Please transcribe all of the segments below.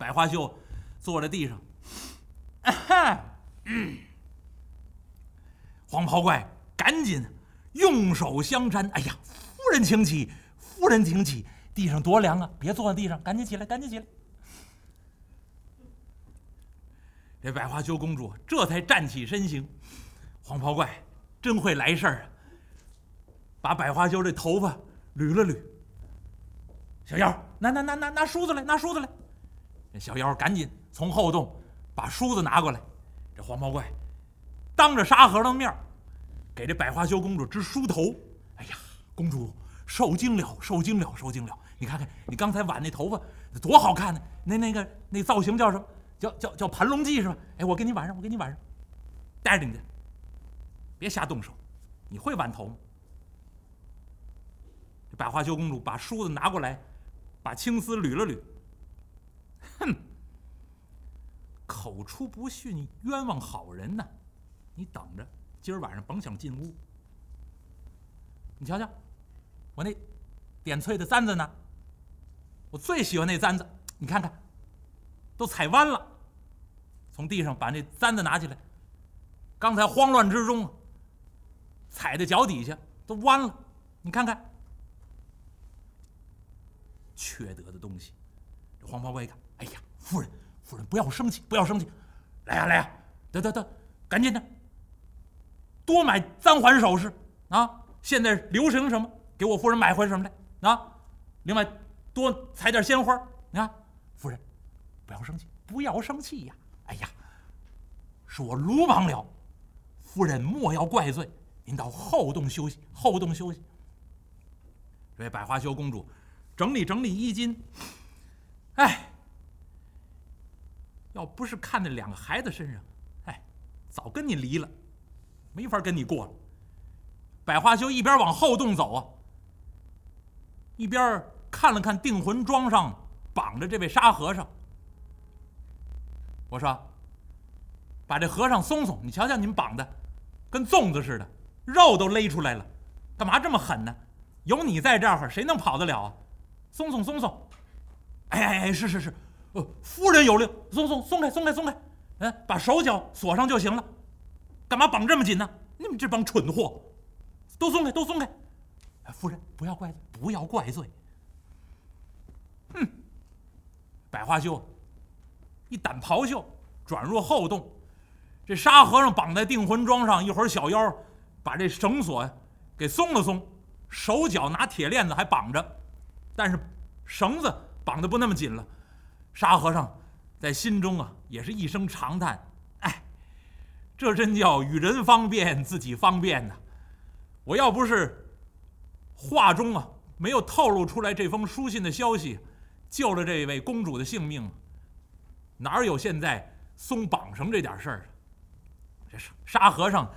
百花羞坐在地上，哈黄袍怪赶紧用手相搀。哎呀，夫人请起，夫人请起，地上多凉啊！别坐在地上，赶紧起来，赶紧起来。这百花羞公主这才站起身形。黄袍怪真会来事儿啊！把百花羞这头发捋了捋。小妖，拿拿拿拿拿梳子来，拿梳子来。这小妖赶紧从后洞把梳子拿过来。这黄袍怪当着沙和尚的面给这百花羞公主织梳头。哎呀，公主受惊了，受惊了，受惊了！你看看，你刚才挽那头发多好看呢！那那个那造型叫什么？叫叫叫盘龙髻是吧？哎，我给你挽上，我给你挽上，带着你去，别瞎动手。你会挽头吗？这百花羞公主把梳子拿过来，把青丝捋了捋。哼，口出不逊，冤枉好人呐！你等着，今儿晚上甭想进屋。你瞧瞧，我那点翠的簪子呢？我最喜欢那簪子，你看看，都踩弯了。从地上把那簪子拿起来，刚才慌乱之中，踩在脚底下都弯了。你看看，缺德的东西！黄袍怪一看，哎呀，夫人，夫人不要生气，不要生气，来呀来呀，得得得，赶紧的，多买簪环首饰啊！现在流行什么，给我夫人买回什么来啊！另外多采点鲜花，你看，夫人不要生气，不要生气呀！哎呀，是我鲁莽了，夫人莫要怪罪。您到后洞休息，后洞休息。这位百花羞公主整理整理衣襟，哎，要不是看在两个孩子身上，哎，早跟你离了，没法跟你过了。百花羞一边往后洞走啊，一边看了看定魂桩上绑着这位沙和尚。我说：“把这和尚松松，你瞧瞧你们绑的，跟粽子似的，肉都勒出来了，干嘛这么狠呢？有你在这儿，谁能跑得了啊？松松松松！哎哎哎，是是是，呃，夫人有令，松松松开松开松开，嗯，把手脚锁上就行了，干嘛绑这么紧呢？你们这帮蠢货，都松开都松开！夫人不要怪罪，不要怪罪。哼，百花羞。”一掸袍袖，转入后洞。这沙和尚绑在定魂桩上，一会儿小妖把这绳索给松了松，手脚拿铁链子还绑着，但是绳子绑的不那么紧了。沙和尚在心中啊，也是一声长叹：“哎，这真叫与人方便，自己方便呐！我要不是话中啊没有透露出来这封书信的消息，救了这位公主的性命。”哪有现在松绑绳这点事儿？这是沙和尚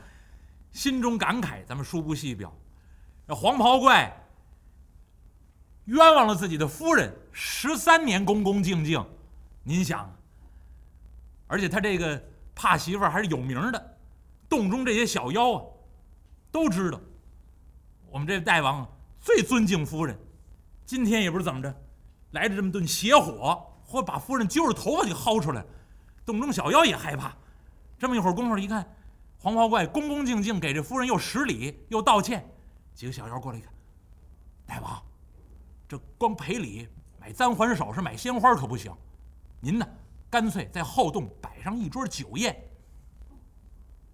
心中感慨，咱们书不细表。这黄袍怪冤枉了自己的夫人十三年，恭恭敬敬。您想，而且他这个怕媳妇儿还是有名的，洞中这些小妖啊都知道，我们这大王最尊敬夫人。今天也不知怎么着，来了这么顿邪火。或把夫人揪着头发就薅出来，洞中小妖也害怕。这么一会儿功夫，一看黄袍怪恭恭敬敬给这夫人又施礼又道歉，几个小妖过来一看，大王，这光赔礼买簪环首饰买鲜花可不行，您呢干脆在后洞摆上一桌酒宴，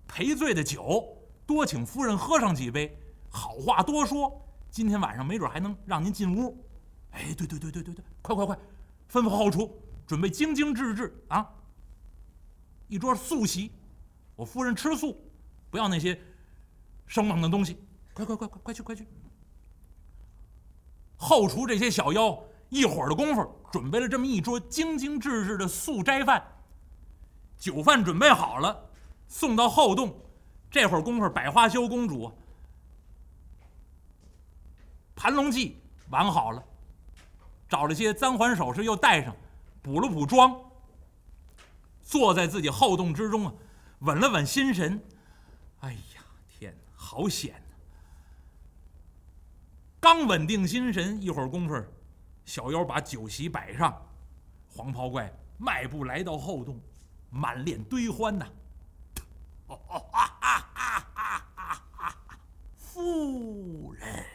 赔罪的酒多请夫人喝上几杯，好话多说，今天晚上没准还能让您进屋。哎，对对对对对对，快快快！吩咐后厨准备精精致致啊，一桌素席，我夫人吃素，不要那些生猛的东西。快快快快快去快去！后厨这些小妖一会儿的功夫，准备了这么一桌精精致致的素斋饭。酒饭准备好了，送到后洞。这会儿功夫，百花羞公主盘龙髻挽好了。找了些簪环首饰，又戴上，补了补妆，坐在自己后洞之中啊，稳了稳心神。哎呀，天，好险！刚稳定心神，一会儿功夫，小妖把酒席摆上，黄袍怪迈步来到后洞，满脸堆欢呐。夫人，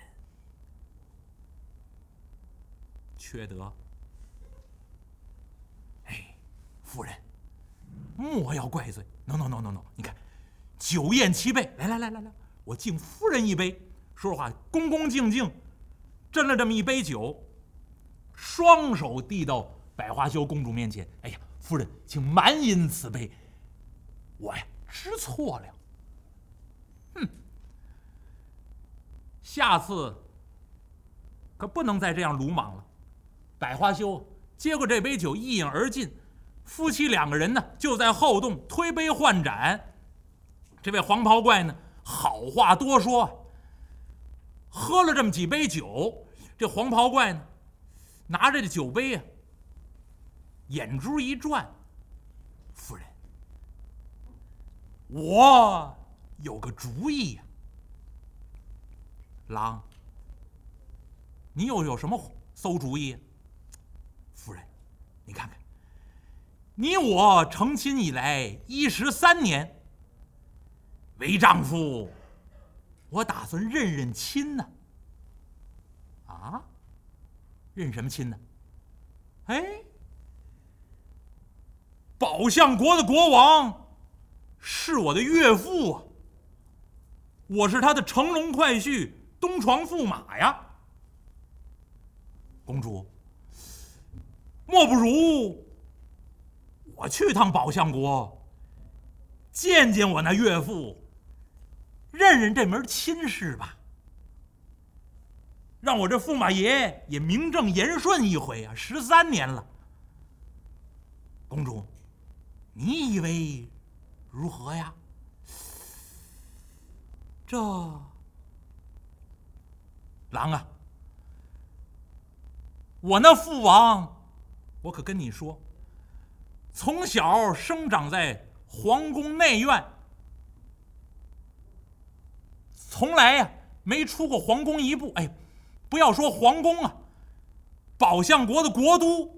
缺德！哎，夫人，莫要怪罪。No no no no no！你看，酒宴齐备，来来来来来，我敬夫人一杯。说实话，恭恭敬敬，斟了这么一杯酒，双手递到百花羞公主面前。哎呀，夫人，请满饮此杯。我呀，知错了。哼，下次可不能再这样鲁莽了。百花羞接过这杯酒，一饮而尽。夫妻两个人呢，就在后洞推杯换盏。这位黄袍怪呢，好话多说。喝了这么几杯酒，这黄袍怪呢，拿着这酒杯啊，眼珠一转，夫人，我有个主意呀。狼，你又有什么馊主意？夫人，你看看。你我成亲以来一十三年，为丈夫，我打算认认亲呢。啊？认什么亲呢？哎，宝象国的国王是我的岳父啊，我是他的乘龙快婿、东床驸马呀。公主，莫不如。我去趟宝象国，见见我那岳父，认认这门亲事吧。让我这驸马爷也名正言顺一回啊！十三年了，公主，你以为如何呀？这狼啊，我那父王，我可跟你说。从小生长在皇宫内院，从来呀没出过皇宫一步。哎，不要说皇宫啊，宝象国的国都，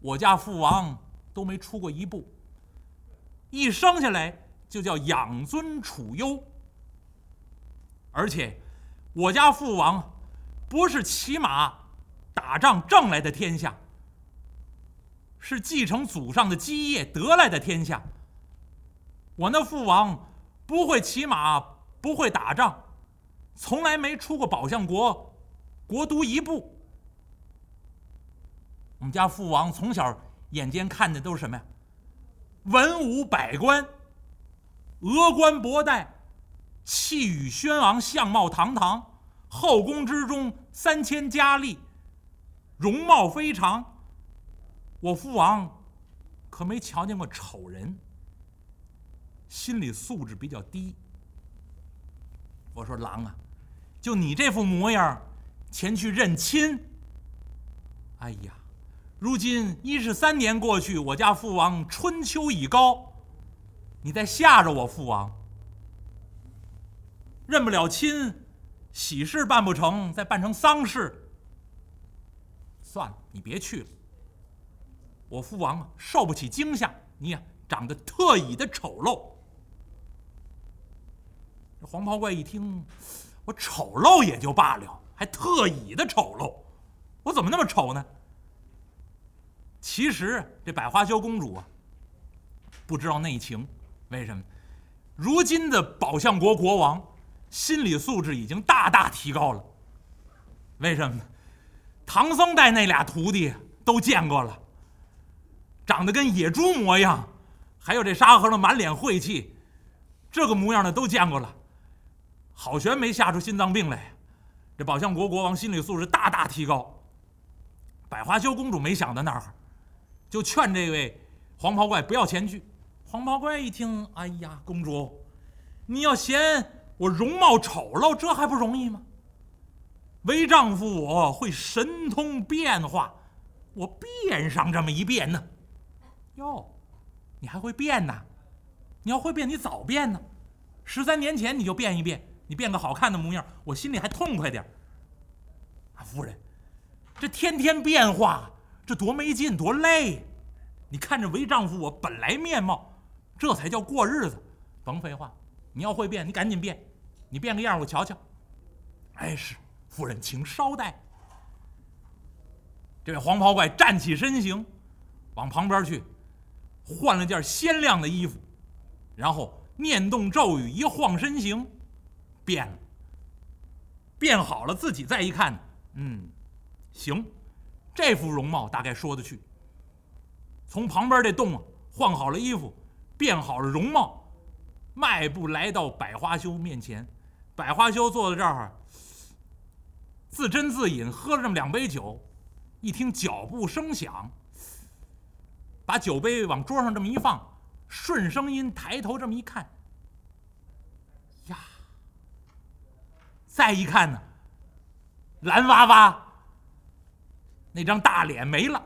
我家父王都没出过一步。一生下来就叫养尊处优，而且我家父王不是骑马打仗挣来的天下。是继承祖上的基业得来的天下。我那父王不会骑马，不会打仗，从来没出过宝象国国都一步。我们家父王从小眼尖看的都是什么呀？文武百官，峨冠博带，气宇轩昂，相貌堂堂，后宫之中三千佳丽，容貌非常。我父王可没瞧见过丑人，心理素质比较低。我说狼啊，就你这副模样，前去认亲。哎呀，如今一十三年过去，我家父王春秋已高，你再吓着我父王，认不了亲，喜事办不成，再办成丧事，算了，你别去了。我父王啊，受不起惊吓，你呀长得特异的丑陋。黄袍怪一听，我丑陋也就罢了，还特意的丑陋，我怎么那么丑呢？其实这百花羞公主啊，不知道内情，为什么？如今的宝象国国王心理素质已经大大提高了，为什么？唐僧带那俩徒弟都见过了。长得跟野猪模样，还有这沙和尚满脸晦气，这个模样的都见过了。好悬没吓出心脏病来，这宝象国国王心理素质大大提高。百花羞公主没想到那儿，就劝这位黄袍怪不要前去。黄袍怪一听，哎呀，公主，你要嫌我容貌丑陋，这还不容易吗？为丈夫我会神通变化，我变上这么一变呢。哟，你还会变呢？你要会变，你早变呢。十三年前你就变一变，你变个好看的模样，我心里还痛快点儿啊，夫人，这天天变化，这多没劲，多累。你看着为丈夫我本来面貌，这才叫过日子。甭废话，你要会变，你赶紧变，你变个样我瞧瞧。哎，是夫人，请稍待。这位黄袍怪站起身形，往旁边去，换了件鲜亮的衣服，然后念动咒语，一晃身形，变了。变好了，自己再一看，嗯，行，这副容貌大概说得去。从旁边这洞啊，换好了衣服，变好了容貌，迈步来到百花羞面前。百花羞坐在这儿，自斟自饮，喝了这么两杯酒。一听脚步声响，把酒杯往桌上这么一放，顺声音抬头这么一看，再一看呢，蓝娃娃那张大脸没了，